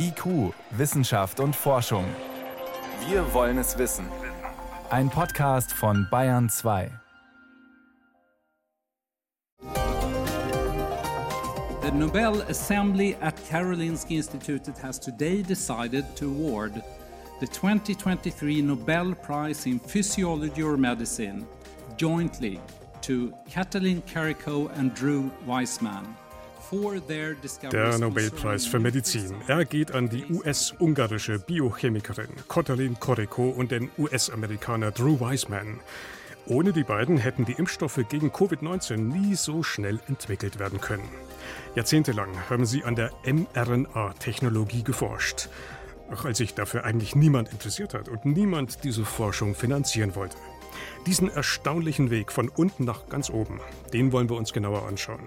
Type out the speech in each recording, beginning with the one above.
IQ, Wissenschaft und Forschung. Wir wollen es wissen. Ein Podcast von Bayern 2. The Nobel Assembly at Karolinska Institutet has today decided to award the 2023 Nobel Prize in Physiology or Medicine jointly to Katalin Kariko and Drew Weissman. Der Nobelpreis für Medizin. Er geht an die US-ungarische Biochemikerin Katalin Koreko und den US-Amerikaner Drew Weissman. Ohne die beiden hätten die Impfstoffe gegen Covid-19 nie so schnell entwickelt werden können. Jahrzehntelang haben sie an der mRNA-Technologie geforscht. Auch als sich dafür eigentlich niemand interessiert hat und niemand diese Forschung finanzieren wollte. Diesen erstaunlichen Weg von unten nach ganz oben, den wollen wir uns genauer anschauen.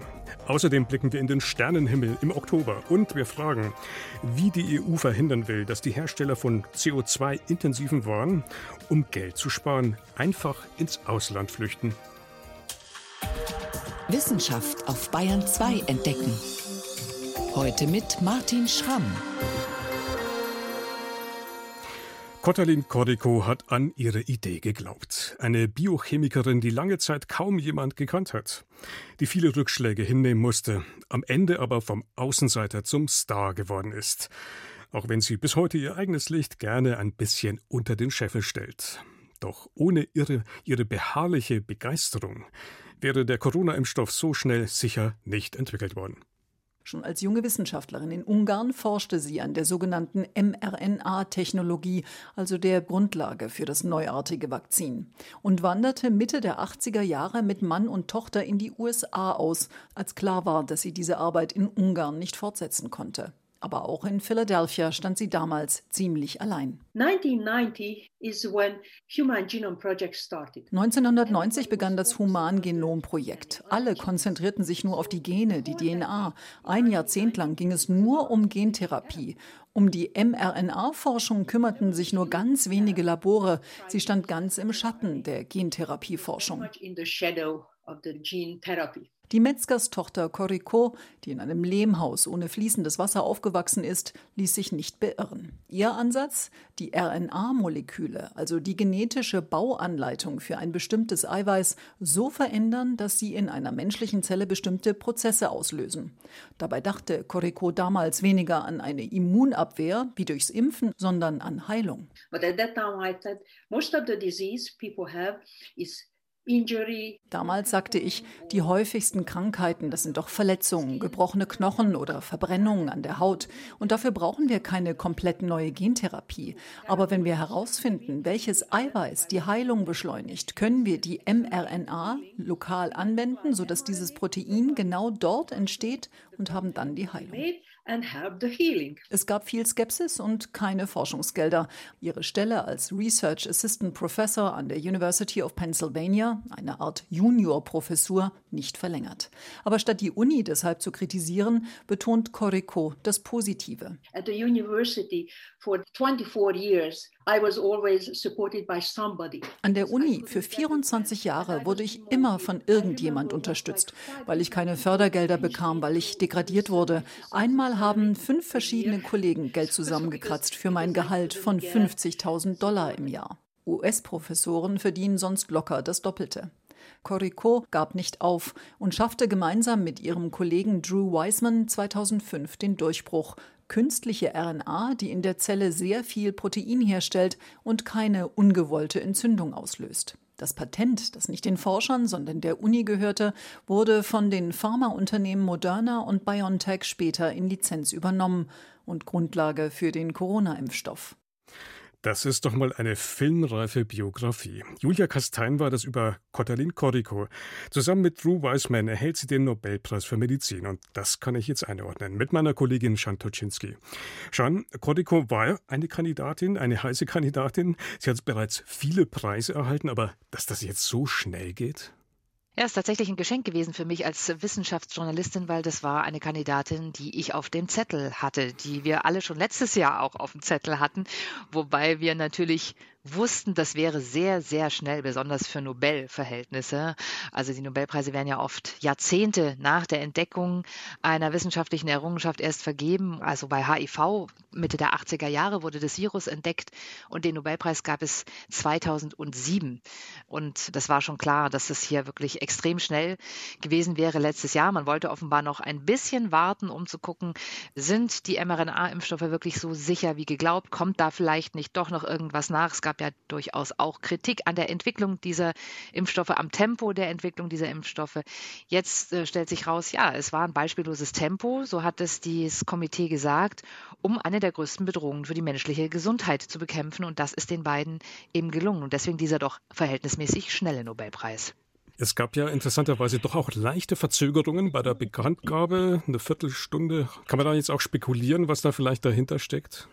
Außerdem blicken wir in den Sternenhimmel im Oktober und wir fragen, wie die EU verhindern will, dass die Hersteller von CO2-intensiven Waren, um Geld zu sparen, einfach ins Ausland flüchten. Wissenschaft auf Bayern 2 entdecken. Heute mit Martin Schramm. Kotalin Koriko hat an ihre Idee geglaubt. Eine Biochemikerin, die lange Zeit kaum jemand gekannt hat, die viele Rückschläge hinnehmen musste, am Ende aber vom Außenseiter zum Star geworden ist. Auch wenn sie bis heute ihr eigenes Licht gerne ein bisschen unter den Scheffel stellt. Doch ohne ihre, ihre beharrliche Begeisterung wäre der Corona-Impfstoff so schnell sicher nicht entwickelt worden. Schon als junge Wissenschaftlerin in Ungarn forschte sie an der sogenannten mRNA-Technologie, also der Grundlage für das neuartige Vakzin, und wanderte Mitte der 80er Jahre mit Mann und Tochter in die USA aus, als klar war, dass sie diese Arbeit in Ungarn nicht fortsetzen konnte. Aber auch in Philadelphia stand sie damals ziemlich allein. 1990 begann das Humangenom-Projekt. Alle konzentrierten sich nur auf die Gene, die DNA. Ein Jahrzehnt lang ging es nur um Gentherapie. Um die mRNA-Forschung kümmerten sich nur ganz wenige Labore. Sie stand ganz im Schatten der Gentherapieforschung. Die Metzgerstochter Koriko, die in einem Lehmhaus ohne fließendes Wasser aufgewachsen ist, ließ sich nicht beirren. Ihr Ansatz? Die RNA-Moleküle, also die genetische Bauanleitung für ein bestimmtes Eiweiß, so verändern, dass sie in einer menschlichen Zelle bestimmte Prozesse auslösen. Dabei dachte Koriko damals weniger an eine Immunabwehr wie durchs Impfen, sondern an Heilung. But at that time I thought most of the disease people have is Damals sagte ich, die häufigsten Krankheiten, das sind doch Verletzungen, gebrochene Knochen oder Verbrennungen an der Haut. Und dafür brauchen wir keine komplett neue Gentherapie. Aber wenn wir herausfinden, welches Eiweiß die Heilung beschleunigt, können wir die mRNA lokal anwenden, sodass dieses Protein genau dort entsteht und haben dann die Heilung. Es gab viel Skepsis und keine Forschungsgelder. Ihre Stelle als Research Assistant Professor an der University of Pennsylvania, eine Art Juniorprofessur, nicht verlängert. Aber statt die Uni deshalb zu kritisieren, betont Corico das Positive. At the university for 24 years an der Uni für 24 Jahre wurde ich immer von irgendjemand unterstützt, weil ich keine Fördergelder bekam, weil ich degradiert wurde. Einmal haben fünf verschiedene Kollegen Geld zusammengekratzt für mein Gehalt von 50.000 Dollar im Jahr. US-Professoren verdienen sonst locker das Doppelte. Corico gab nicht auf und schaffte gemeinsam mit ihrem Kollegen Drew Wiseman 2005 den Durchbruch künstliche RNA, die in der Zelle sehr viel Protein herstellt und keine ungewollte Entzündung auslöst. Das Patent, das nicht den Forschern, sondern der Uni gehörte, wurde von den Pharmaunternehmen Moderna und BioNTech später in Lizenz übernommen und Grundlage für den Corona-Impfstoff. Das ist doch mal eine filmreife Biografie. Julia Kastein war das über Kotalin Koriko. Zusammen mit Drew Weissman erhält sie den Nobelpreis für Medizin. Und das kann ich jetzt einordnen mit meiner Kollegin Shan Toczynski. Shan, Koriko war eine Kandidatin, eine heiße Kandidatin. Sie hat bereits viele Preise erhalten, aber dass das jetzt so schnell geht? Ja, ist tatsächlich ein Geschenk gewesen für mich als Wissenschaftsjournalistin, weil das war eine Kandidatin, die ich auf dem Zettel hatte, die wir alle schon letztes Jahr auch auf dem Zettel hatten, wobei wir natürlich wussten, das wäre sehr, sehr schnell, besonders für Nobelverhältnisse. Also die Nobelpreise werden ja oft Jahrzehnte nach der Entdeckung einer wissenschaftlichen Errungenschaft erst vergeben. Also bei HIV Mitte der 80er Jahre wurde das Virus entdeckt und den Nobelpreis gab es 2007. Und das war schon klar, dass das hier wirklich extrem schnell gewesen wäre letztes Jahr. Man wollte offenbar noch ein bisschen warten, um zu gucken, sind die mRNA-Impfstoffe wirklich so sicher wie geglaubt? Kommt da vielleicht nicht doch noch irgendwas nach? Es gab gab ja durchaus auch Kritik an der Entwicklung dieser Impfstoffe, am Tempo der Entwicklung dieser Impfstoffe. Jetzt äh, stellt sich raus, ja, es war ein beispielloses Tempo, so hat es dieses Komitee gesagt, um eine der größten Bedrohungen für die menschliche Gesundheit zu bekämpfen. Und das ist den beiden eben gelungen. Und deswegen dieser doch verhältnismäßig schnelle Nobelpreis. Es gab ja interessanterweise doch auch leichte Verzögerungen bei der Bekanntgabe, eine Viertelstunde. Kann man da jetzt auch spekulieren, was da vielleicht dahinter steckt?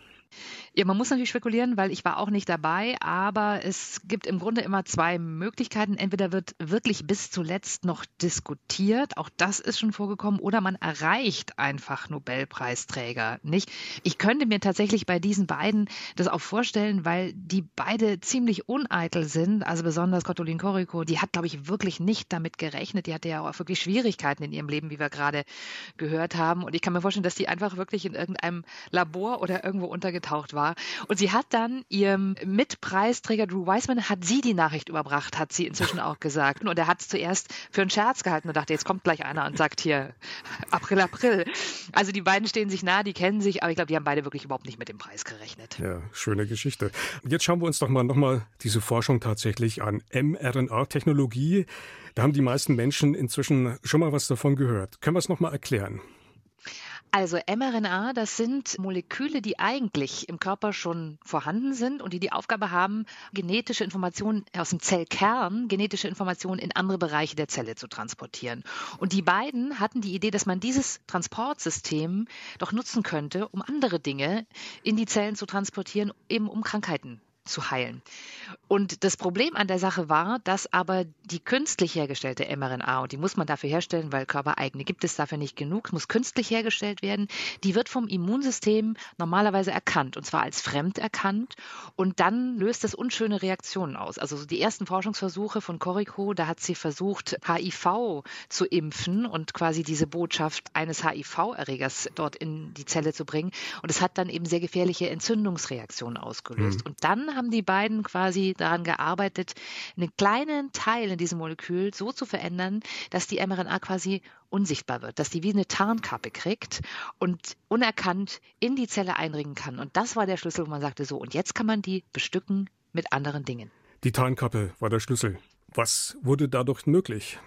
Ja, man muss natürlich spekulieren, weil ich war auch nicht dabei, aber es gibt im Grunde immer zwei Möglichkeiten. Entweder wird wirklich bis zuletzt noch diskutiert, auch das ist schon vorgekommen, oder man erreicht einfach Nobelpreisträger, nicht? Ich könnte mir tatsächlich bei diesen beiden das auch vorstellen, weil die beide ziemlich uneitel sind, also besonders Kottolin Koriko, die hat, glaube ich, wirklich nicht damit gerechnet. Die hatte ja auch wirklich Schwierigkeiten in ihrem Leben, wie wir gerade gehört haben. Und ich kann mir vorstellen, dass die einfach wirklich in irgendeinem Labor oder irgendwo untergetaucht war Und sie hat dann ihrem Mitpreisträger Drew Weissman, hat sie die Nachricht überbracht, hat sie inzwischen auch gesagt. Und er hat es zuerst für einen Scherz gehalten und dachte, jetzt kommt gleich einer und sagt hier, April, April. Also die beiden stehen sich nah, die kennen sich, aber ich glaube, die haben beide wirklich überhaupt nicht mit dem Preis gerechnet. Ja, schöne Geschichte. Jetzt schauen wir uns doch mal nochmal diese Forschung tatsächlich an. mRNA-Technologie. Da haben die meisten Menschen inzwischen schon mal was davon gehört. Können wir es nochmal erklären? Also mRNA, das sind Moleküle, die eigentlich im Körper schon vorhanden sind und die die Aufgabe haben, genetische Informationen aus dem Zellkern, genetische Informationen in andere Bereiche der Zelle zu transportieren. Und die beiden hatten die Idee, dass man dieses Transportsystem doch nutzen könnte, um andere Dinge in die Zellen zu transportieren, eben um Krankheiten zu heilen. Und das Problem an der Sache war, dass aber die künstlich hergestellte mRNA, und die muss man dafür herstellen, weil körpereigene gibt es dafür nicht genug, muss künstlich hergestellt werden, die wird vom Immunsystem normalerweise erkannt, und zwar als fremd erkannt. Und dann löst das unschöne Reaktionen aus. Also die ersten Forschungsversuche von Corico, da hat sie versucht, HIV zu impfen und quasi diese Botschaft eines HIV-Erregers dort in die Zelle zu bringen. Und es hat dann eben sehr gefährliche Entzündungsreaktionen ausgelöst. Mhm. Und dann haben die beiden quasi daran gearbeitet, einen kleinen Teil in diesem Molekül so zu verändern, dass die mRNA quasi unsichtbar wird, dass die wie eine Tarnkappe kriegt und unerkannt in die Zelle einringen kann. Und das war der Schlüssel, wo man sagte, so, und jetzt kann man die bestücken mit anderen Dingen. Die Tarnkappe war der Schlüssel. Was wurde dadurch möglich?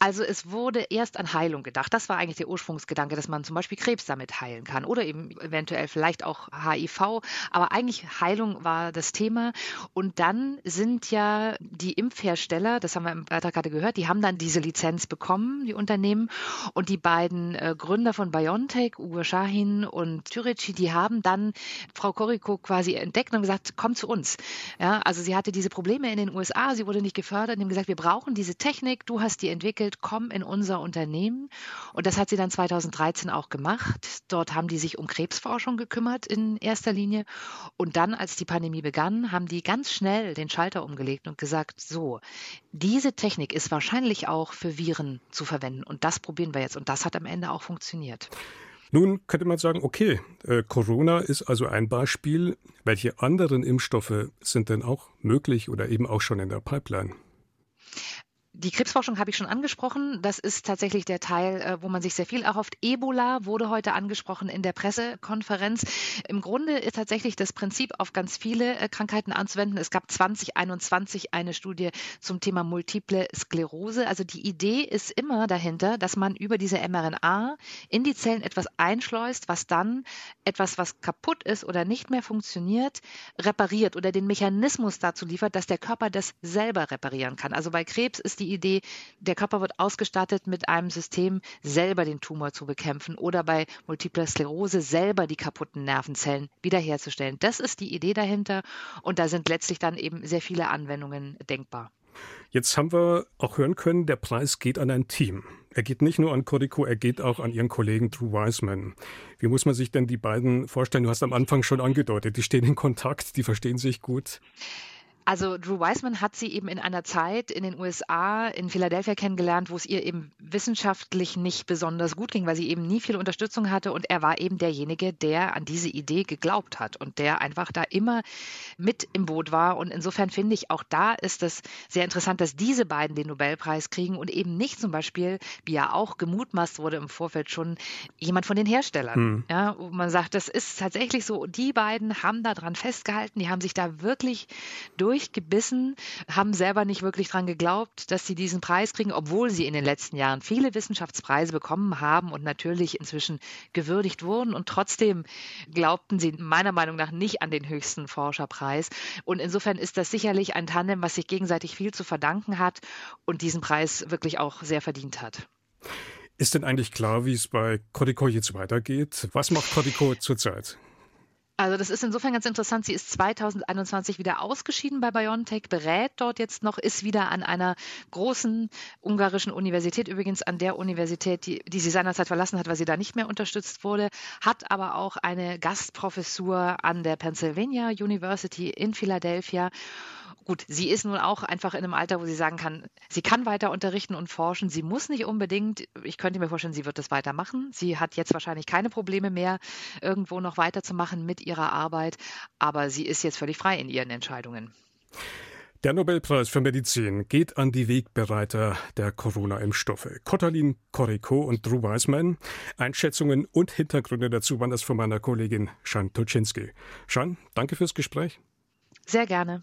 Also es wurde erst an Heilung gedacht. Das war eigentlich der Ursprungsgedanke, dass man zum Beispiel Krebs damit heilen kann oder eben eventuell vielleicht auch HIV. Aber eigentlich Heilung war das Thema. Und dann sind ja die Impfhersteller, das haben wir im Beitrag gerade gehört, die haben dann diese Lizenz bekommen, die Unternehmen. Und die beiden äh, Gründer von BioNTech, Uwe Shahin und Türeci, die haben dann Frau Koriko quasi entdeckt und gesagt, komm zu uns. Ja, also sie hatte diese Probleme in den USA, sie wurde nicht gefördert und haben gesagt, wir brauchen diese Technik, du hast die entwickelt Bild, komm in unser Unternehmen. Und das hat sie dann 2013 auch gemacht. Dort haben die sich um Krebsforschung gekümmert in erster Linie. Und dann, als die Pandemie begann, haben die ganz schnell den Schalter umgelegt und gesagt, so, diese Technik ist wahrscheinlich auch für Viren zu verwenden. Und das probieren wir jetzt. Und das hat am Ende auch funktioniert. Nun könnte man sagen, okay, äh, Corona ist also ein Beispiel. Welche anderen Impfstoffe sind denn auch möglich oder eben auch schon in der Pipeline? Die Krebsforschung habe ich schon angesprochen. Das ist tatsächlich der Teil, äh, wo man sich sehr viel erhofft. Ebola wurde heute angesprochen in der Pressekonferenz. Im Grunde ist tatsächlich das Prinzip auf ganz viele äh, Krankheiten anzuwenden. Es gab 2021 eine Studie zum Thema multiple Sklerose. Also die Idee ist immer dahinter, dass man über diese mRNA in die Zellen etwas einschleust, was dann etwas, was kaputt ist oder nicht mehr funktioniert, repariert oder den Mechanismus dazu liefert, dass der Körper das selber reparieren kann. Also bei Krebs ist die Idee, der Körper wird ausgestattet mit einem System, selber den Tumor zu bekämpfen oder bei Multipler Sklerose selber die kaputten Nervenzellen wiederherzustellen. Das ist die Idee dahinter und da sind letztlich dann eben sehr viele Anwendungen denkbar. Jetzt haben wir auch hören können, der Preis geht an ein Team. Er geht nicht nur an Corico, er geht auch an Ihren Kollegen Drew Wiseman. Wie muss man sich denn die beiden vorstellen? Du hast am Anfang schon angedeutet, die stehen in Kontakt, die verstehen sich gut. Also Drew Weissman hat sie eben in einer Zeit in den USA, in Philadelphia kennengelernt, wo es ihr eben wissenschaftlich nicht besonders gut ging, weil sie eben nie viel Unterstützung hatte und er war eben derjenige, der an diese Idee geglaubt hat und der einfach da immer mit im Boot war. Und insofern finde ich, auch da ist es sehr interessant, dass diese beiden den Nobelpreis kriegen und eben nicht zum Beispiel, wie ja auch gemutmaßt wurde im Vorfeld schon, jemand von den Herstellern. Hm. Ja, wo man sagt, das ist tatsächlich so, die beiden haben da dran festgehalten, die haben sich da wirklich durch durchgebissen, haben selber nicht wirklich daran geglaubt, dass sie diesen Preis kriegen, obwohl sie in den letzten Jahren viele Wissenschaftspreise bekommen haben und natürlich inzwischen gewürdigt wurden. Und trotzdem glaubten sie meiner Meinung nach nicht an den höchsten Forscherpreis. Und insofern ist das sicherlich ein Tandem, was sich gegenseitig viel zu verdanken hat und diesen Preis wirklich auch sehr verdient hat. Ist denn eigentlich klar, wie es bei Codico jetzt weitergeht? Was macht Codico zurzeit? Also das ist insofern ganz interessant. Sie ist 2021 wieder ausgeschieden bei BioNTech, berät dort jetzt noch, ist wieder an einer großen ungarischen Universität, übrigens an der Universität, die, die sie seinerzeit verlassen hat, weil sie da nicht mehr unterstützt wurde, hat aber auch eine Gastprofessur an der Pennsylvania University in Philadelphia Gut, sie ist nun auch einfach in einem Alter, wo sie sagen kann, sie kann weiter unterrichten und forschen. Sie muss nicht unbedingt, ich könnte mir vorstellen, sie wird das weitermachen. Sie hat jetzt wahrscheinlich keine Probleme mehr, irgendwo noch weiterzumachen mit ihrer Arbeit, aber sie ist jetzt völlig frei in ihren Entscheidungen. Der Nobelpreis für Medizin geht an die Wegbereiter der Corona-Impfstoffe. Kotalin Koriko und Drew Weisman. Einschätzungen und Hintergründe dazu waren das von meiner Kollegin Shan Tuczynski. Shan, danke fürs Gespräch. Sehr gerne.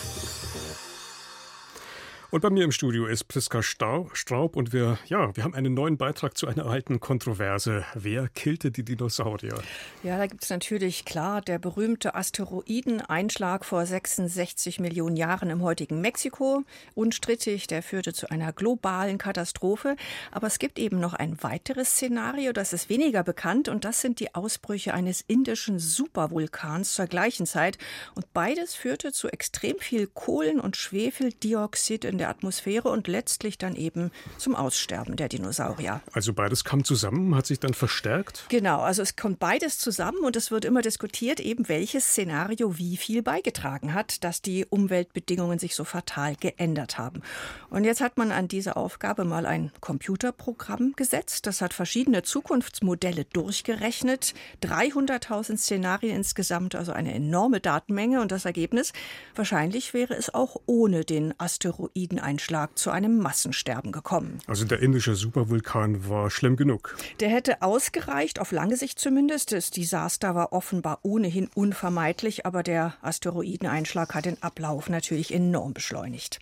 Und bei mir im Studio ist Priska Straub und wir, ja, wir haben einen neuen Beitrag zu einer alten Kontroverse. Wer killte die Dinosaurier? Ja, da gibt es natürlich klar der berühmte Asteroideneinschlag vor 66 Millionen Jahren im heutigen Mexiko. Unstrittig, der führte zu einer globalen Katastrophe. Aber es gibt eben noch ein weiteres Szenario, das ist weniger bekannt und das sind die Ausbrüche eines indischen Supervulkans zur gleichen Zeit. Und beides führte zu extrem viel Kohlen- und Schwefeldioxid in der Atmosphäre und letztlich dann eben zum Aussterben der Dinosaurier. Also beides kam zusammen, hat sich dann verstärkt? Genau, also es kommt beides zusammen und es wird immer diskutiert, eben welches Szenario wie viel beigetragen hat, dass die Umweltbedingungen sich so fatal geändert haben. Und jetzt hat man an diese Aufgabe mal ein Computerprogramm gesetzt. Das hat verschiedene Zukunftsmodelle durchgerechnet. 300.000 Szenarien insgesamt, also eine enorme Datenmenge. Und das Ergebnis, wahrscheinlich wäre es auch ohne den Asteroiden Asteroideneinschlag zu einem Massensterben gekommen. Also der indische Supervulkan war schlimm genug. Der hätte ausgereicht, auf lange Sicht zumindest. Das Desaster war offenbar ohnehin unvermeidlich, aber der Asteroideneinschlag hat den Ablauf natürlich enorm beschleunigt.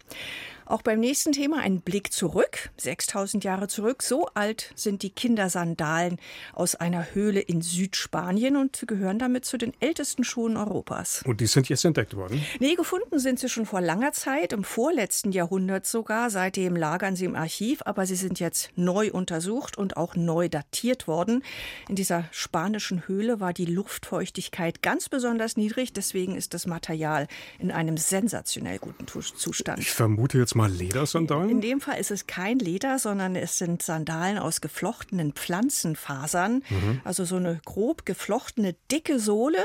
Auch beim nächsten Thema ein Blick zurück, 6000 Jahre zurück. So alt sind die Kindersandalen aus einer Höhle in Südspanien und gehören damit zu den ältesten Schuhen Europas. Und die sind jetzt entdeckt worden? Nee, gefunden sind sie schon vor langer Zeit, im vorletzten Jahrhundert sogar. Seitdem lagern sie im Archiv, aber sie sind jetzt neu untersucht und auch neu datiert worden. In dieser spanischen Höhle war die Luftfeuchtigkeit ganz besonders niedrig, deswegen ist das Material in einem sensationell guten Zustand. Ich vermute jetzt mal Ledersandalen? In dem Fall ist es kein Leder, sondern es sind Sandalen aus geflochtenen Pflanzenfasern. Mhm. Also so eine grob geflochtene, dicke Sohle.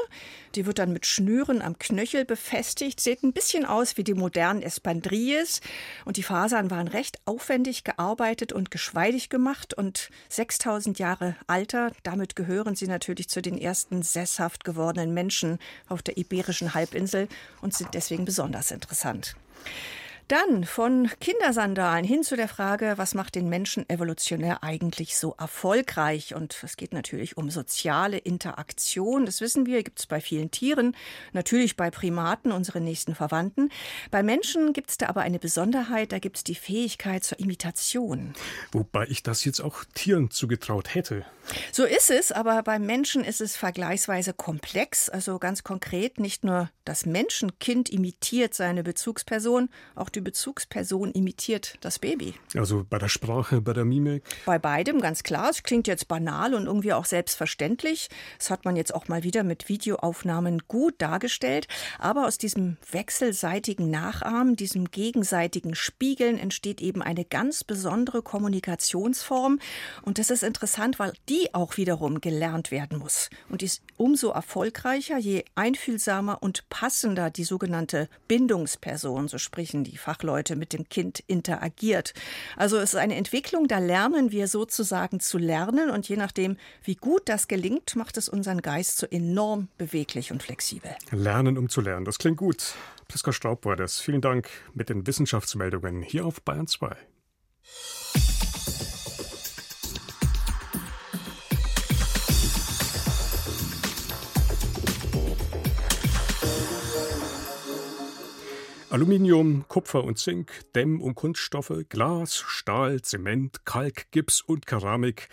Die wird dann mit Schnüren am Knöchel befestigt. Sieht ein bisschen aus wie die modernen Espandrilles. Und die Fasern waren recht aufwendig gearbeitet und geschweidig gemacht. Und 6000 Jahre Alter, damit gehören sie natürlich zu den ersten sesshaft gewordenen Menschen auf der Iberischen Halbinsel und sind deswegen besonders interessant. Dann von Kindersandalen hin zu der Frage, was macht den Menschen evolutionär eigentlich so erfolgreich? Und es geht natürlich um soziale Interaktion. Das wissen wir, gibt es bei vielen Tieren, natürlich bei Primaten, unseren nächsten Verwandten. Bei Menschen gibt es da aber eine Besonderheit, da gibt es die Fähigkeit zur Imitation. Wobei ich das jetzt auch Tieren zugetraut hätte. So ist es, aber beim Menschen ist es vergleichsweise komplex. Also ganz konkret, nicht nur das Menschenkind imitiert seine Bezugsperson, auch die Bezugsperson imitiert das Baby. Also bei der Sprache, bei der Mimik? Bei beidem, ganz klar. Es klingt jetzt banal und irgendwie auch selbstverständlich. Das hat man jetzt auch mal wieder mit Videoaufnahmen gut dargestellt. Aber aus diesem wechselseitigen Nachahmen, diesem gegenseitigen Spiegeln entsteht eben eine ganz besondere Kommunikationsform. Und das ist interessant, weil die auch wiederum gelernt werden muss. Und ist umso erfolgreicher, je einfühlsamer und passender die sogenannte Bindungsperson, so sprechen die Fachleute, mit dem Kind interagiert. Also es ist eine Entwicklung, da lernen wir sozusagen zu lernen und je nachdem, wie gut das gelingt, macht es unseren Geist so enorm beweglich und flexibel. Lernen, um zu lernen, das klingt gut. Priska Straub war das. Vielen Dank mit den Wissenschaftsmeldungen hier auf Bayern 2. Aluminium, Kupfer und Zink, Dämm- und Kunststoffe, Glas, Stahl, Zement, Kalk, Gips und Keramik.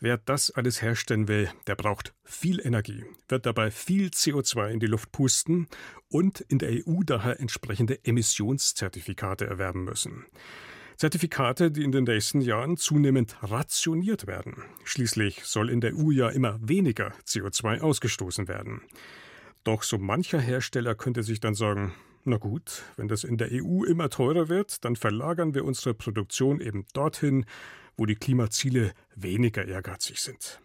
Wer das alles herstellen will, der braucht viel Energie, wird dabei viel CO2 in die Luft pusten und in der EU daher entsprechende Emissionszertifikate erwerben müssen. Zertifikate, die in den nächsten Jahren zunehmend rationiert werden. Schließlich soll in der EU ja immer weniger CO2 ausgestoßen werden. Doch so mancher Hersteller könnte sich dann sagen, na gut, wenn das in der EU immer teurer wird, dann verlagern wir unsere Produktion eben dorthin, wo die Klimaziele weniger ehrgeizig sind.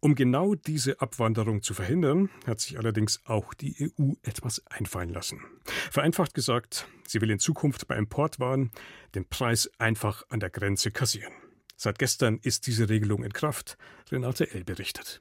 Um genau diese Abwanderung zu verhindern, hat sich allerdings auch die EU etwas einfallen lassen. Vereinfacht gesagt, sie will in Zukunft bei Importwaren den Preis einfach an der Grenze kassieren. Seit gestern ist diese Regelung in Kraft. Renate L. berichtet.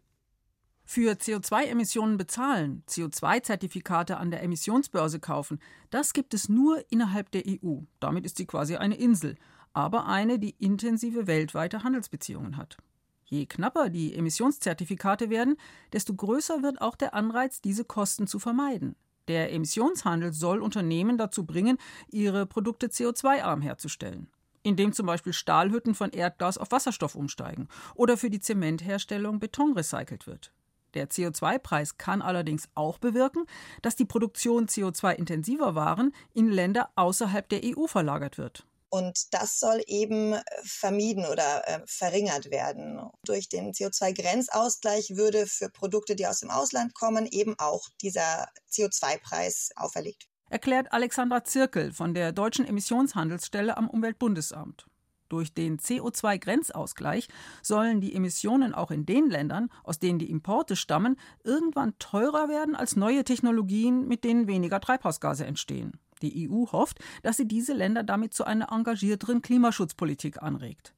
Für CO2-Emissionen bezahlen, CO2-Zertifikate an der Emissionsbörse kaufen, das gibt es nur innerhalb der EU. Damit ist sie quasi eine Insel, aber eine, die intensive weltweite Handelsbeziehungen hat. Je knapper die Emissionszertifikate werden, desto größer wird auch der Anreiz, diese Kosten zu vermeiden. Der Emissionshandel soll Unternehmen dazu bringen, ihre Produkte CO2-arm herzustellen indem zum Beispiel Stahlhütten von Erdgas auf Wasserstoff umsteigen oder für die Zementherstellung Beton recycelt wird. Der CO2-Preis kann allerdings auch bewirken, dass die Produktion CO2-intensiver Waren in Länder außerhalb der EU verlagert wird. Und das soll eben äh, vermieden oder äh, verringert werden. Durch den CO2-Grenzausgleich würde für Produkte, die aus dem Ausland kommen, eben auch dieser CO2-Preis auferlegt. Erklärt Alexandra Zirkel von der Deutschen Emissionshandelsstelle am Umweltbundesamt. Durch den CO2-Grenzausgleich sollen die Emissionen auch in den Ländern, aus denen die Importe stammen, irgendwann teurer werden als neue Technologien, mit denen weniger Treibhausgase entstehen. Die EU hofft, dass sie diese Länder damit zu einer engagierteren Klimaschutzpolitik anregt.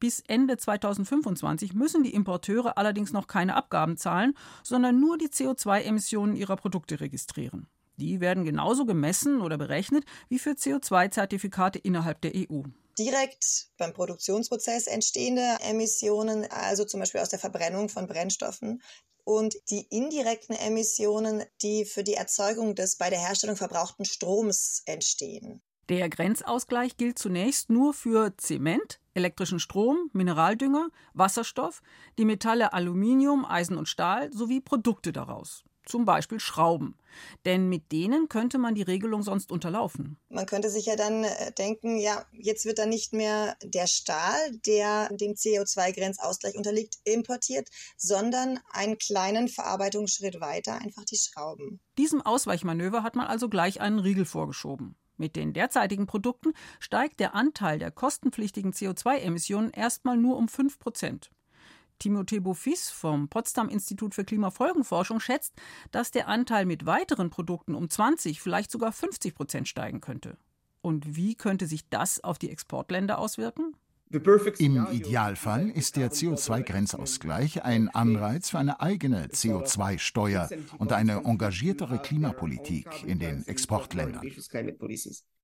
Bis Ende 2025 müssen die Importeure allerdings noch keine Abgaben zahlen, sondern nur die CO2-Emissionen ihrer Produkte registrieren. Die werden genauso gemessen oder berechnet wie für CO2-Zertifikate innerhalb der EU direkt beim Produktionsprozess entstehende Emissionen, also zum Beispiel aus der Verbrennung von Brennstoffen, und die indirekten Emissionen, die für die Erzeugung des bei der Herstellung verbrauchten Stroms entstehen. Der Grenzausgleich gilt zunächst nur für Zement, elektrischen Strom, Mineraldünger, Wasserstoff, die Metalle Aluminium, Eisen und Stahl sowie Produkte daraus zum Beispiel Schrauben. Denn mit denen könnte man die Regelung sonst unterlaufen. Man könnte sich ja dann äh, denken, ja, jetzt wird dann nicht mehr der Stahl, der dem CO2-Grenzausgleich unterliegt, importiert, sondern einen kleinen Verarbeitungsschritt weiter, einfach die Schrauben. Diesem Ausweichmanöver hat man also gleich einen Riegel vorgeschoben. Mit den derzeitigen Produkten steigt der Anteil der kostenpflichtigen CO2-Emissionen erstmal nur um 5 Prozent. Timothée Beaufils vom Potsdam Institut für Klimafolgenforschung schätzt, dass der Anteil mit weiteren Produkten um 20, vielleicht sogar 50 Prozent steigen könnte. Und wie könnte sich das auf die Exportländer auswirken? Im Idealfall ist der CO2-Grenzausgleich ein Anreiz für eine eigene CO2-Steuer und eine engagiertere Klimapolitik in den Exportländern.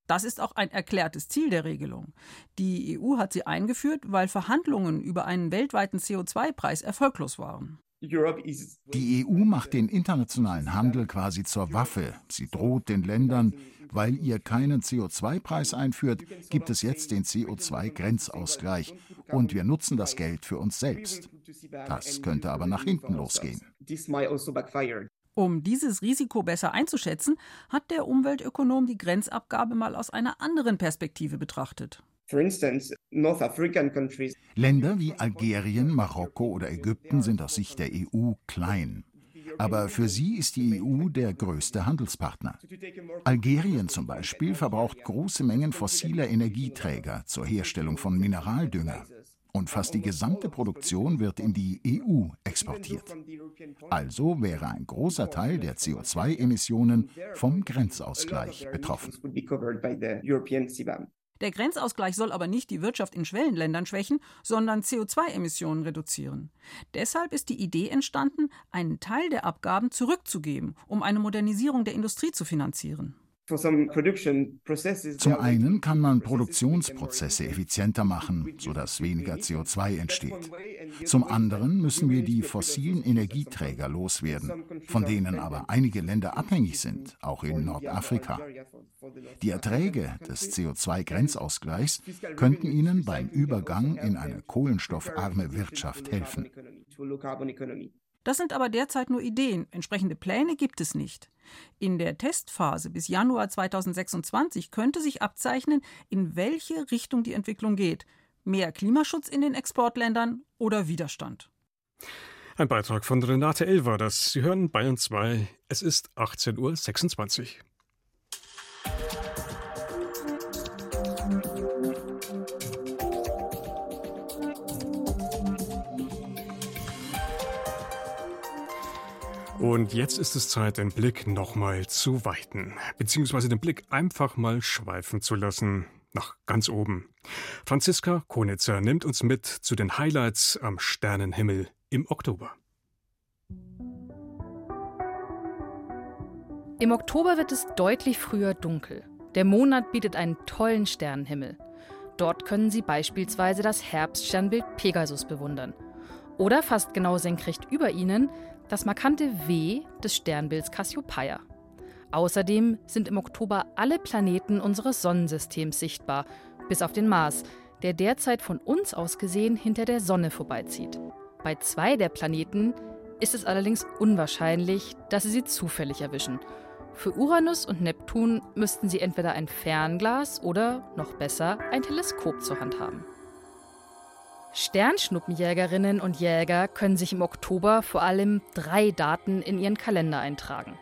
Das ist auch ein erklärtes Ziel der Regelung. Die EU hat sie eingeführt, weil Verhandlungen über einen weltweiten CO2-Preis erfolglos waren. Die EU macht den internationalen Handel quasi zur Waffe. Sie droht den Ländern, weil ihr keinen CO2-Preis einführt, gibt es jetzt den CO2-Grenzausgleich und wir nutzen das Geld für uns selbst. Das könnte aber nach hinten losgehen. Um dieses Risiko besser einzuschätzen, hat der Umweltökonom die Grenzabgabe mal aus einer anderen Perspektive betrachtet. Länder wie Algerien, Marokko oder Ägypten sind aus Sicht der EU klein. Aber für sie ist die EU der größte Handelspartner. Algerien zum Beispiel verbraucht große Mengen fossiler Energieträger zur Herstellung von Mineraldünger. Und fast die gesamte Produktion wird in die EU exportiert. Also wäre ein großer Teil der CO2-Emissionen vom Grenzausgleich betroffen. Der Grenzausgleich soll aber nicht die Wirtschaft in Schwellenländern schwächen, sondern CO2-Emissionen reduzieren. Deshalb ist die Idee entstanden, einen Teil der Abgaben zurückzugeben, um eine Modernisierung der Industrie zu finanzieren. Zum einen kann man Produktionsprozesse effizienter machen, sodass weniger CO2 entsteht. Zum anderen müssen wir die fossilen Energieträger loswerden, von denen aber einige Länder abhängig sind, auch in Nordafrika. Die Erträge des CO2-Grenzausgleichs könnten ihnen beim Übergang in eine kohlenstoffarme Wirtschaft helfen. Das sind aber derzeit nur Ideen. Entsprechende Pläne gibt es nicht. In der Testphase bis Januar 2026 könnte sich abzeichnen, in welche Richtung die Entwicklung geht. Mehr Klimaschutz in den Exportländern oder Widerstand. Ein Beitrag von Renate war das. Sie hören Bayern 2. Es ist 18.26 Uhr. Und jetzt ist es Zeit, den Blick nochmal zu weiten, beziehungsweise den Blick einfach mal schweifen zu lassen, nach ganz oben. Franziska Konitzer nimmt uns mit zu den Highlights am Sternenhimmel im Oktober. Im Oktober wird es deutlich früher dunkel. Der Monat bietet einen tollen Sternenhimmel. Dort können Sie beispielsweise das Herbststernbild Pegasus bewundern. Oder fast genau senkrecht über Ihnen das markante W des Sternbilds Cassiopeia. Außerdem sind im Oktober alle Planeten unseres Sonnensystems sichtbar, bis auf den Mars, der derzeit von uns aus gesehen hinter der Sonne vorbeizieht. Bei zwei der Planeten ist es allerdings unwahrscheinlich, dass sie sie zufällig erwischen. Für Uranus und Neptun müssten sie entweder ein Fernglas oder, noch besser, ein Teleskop zur Hand haben. Sternschnuppenjägerinnen und Jäger können sich im Oktober vor allem drei Daten in ihren Kalender eintragen.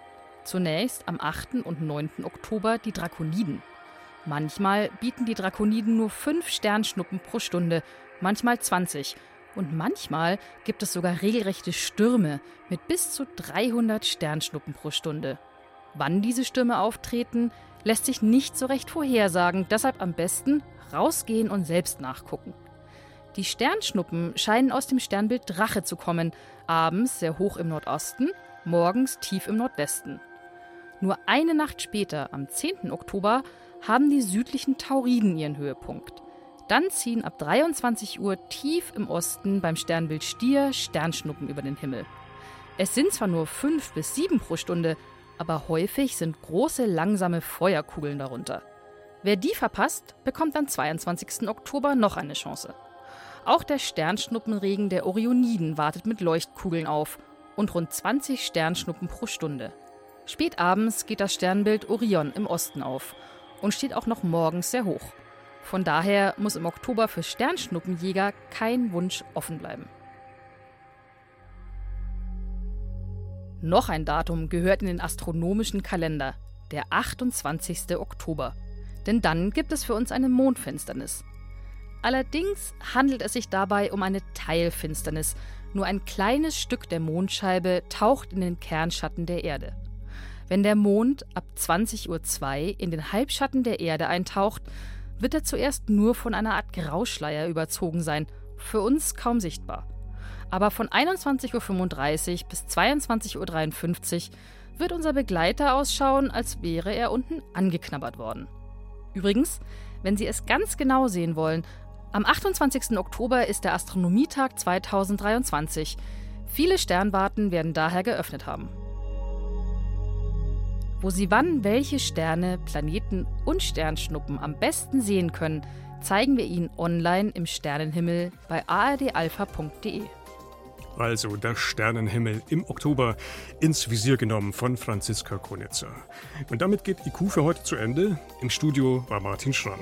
Zunächst am 8. und 9. Oktober die Drakoniden. Manchmal bieten die Drakoniden nur fünf Sternschnuppen pro Stunde, manchmal 20. Und manchmal gibt es sogar regelrechte Stürme mit bis zu 300 Sternschnuppen pro Stunde. Wann diese Stürme auftreten, lässt sich nicht so recht vorhersagen, deshalb am besten rausgehen und selbst nachgucken. Die Sternschnuppen scheinen aus dem Sternbild Drache zu kommen, abends sehr hoch im Nordosten, morgens tief im Nordwesten. Nur eine Nacht später, am 10. Oktober, haben die südlichen Tauriden ihren Höhepunkt. Dann ziehen ab 23 Uhr tief im Osten beim Sternbild Stier Sternschnuppen über den Himmel. Es sind zwar nur fünf bis sieben pro Stunde, aber häufig sind große, langsame Feuerkugeln darunter. Wer die verpasst, bekommt am 22. Oktober noch eine Chance. Auch der Sternschnuppenregen der Orioniden wartet mit Leuchtkugeln auf und rund 20 Sternschnuppen pro Stunde. Spätabends geht das Sternbild Orion im Osten auf und steht auch noch morgens sehr hoch. Von daher muss im Oktober für Sternschnuppenjäger kein Wunsch offen bleiben. Noch ein Datum gehört in den astronomischen Kalender, der 28. Oktober. Denn dann gibt es für uns eine Mondfinsternis. Allerdings handelt es sich dabei um eine Teilfinsternis. Nur ein kleines Stück der Mondscheibe taucht in den Kernschatten der Erde. Wenn der Mond ab 20.02 Uhr in den Halbschatten der Erde eintaucht, wird er zuerst nur von einer Art Grauschleier überzogen sein, für uns kaum sichtbar. Aber von 21.35 Uhr bis 22.53 Uhr wird unser Begleiter ausschauen, als wäre er unten angeknabbert worden. Übrigens, wenn Sie es ganz genau sehen wollen, am 28. Oktober ist der Astronomietag 2023. Viele Sternwarten werden daher geöffnet haben. Wo Sie wann welche Sterne, Planeten und Sternschnuppen am besten sehen können, zeigen wir Ihnen online im Sternenhimmel bei ardalpha.de. also der Sternenhimmel im Oktober, ins Visier genommen von Franziska Konitzer. Und damit geht IQ für heute zu Ende. Im Studio war Martin Schramm.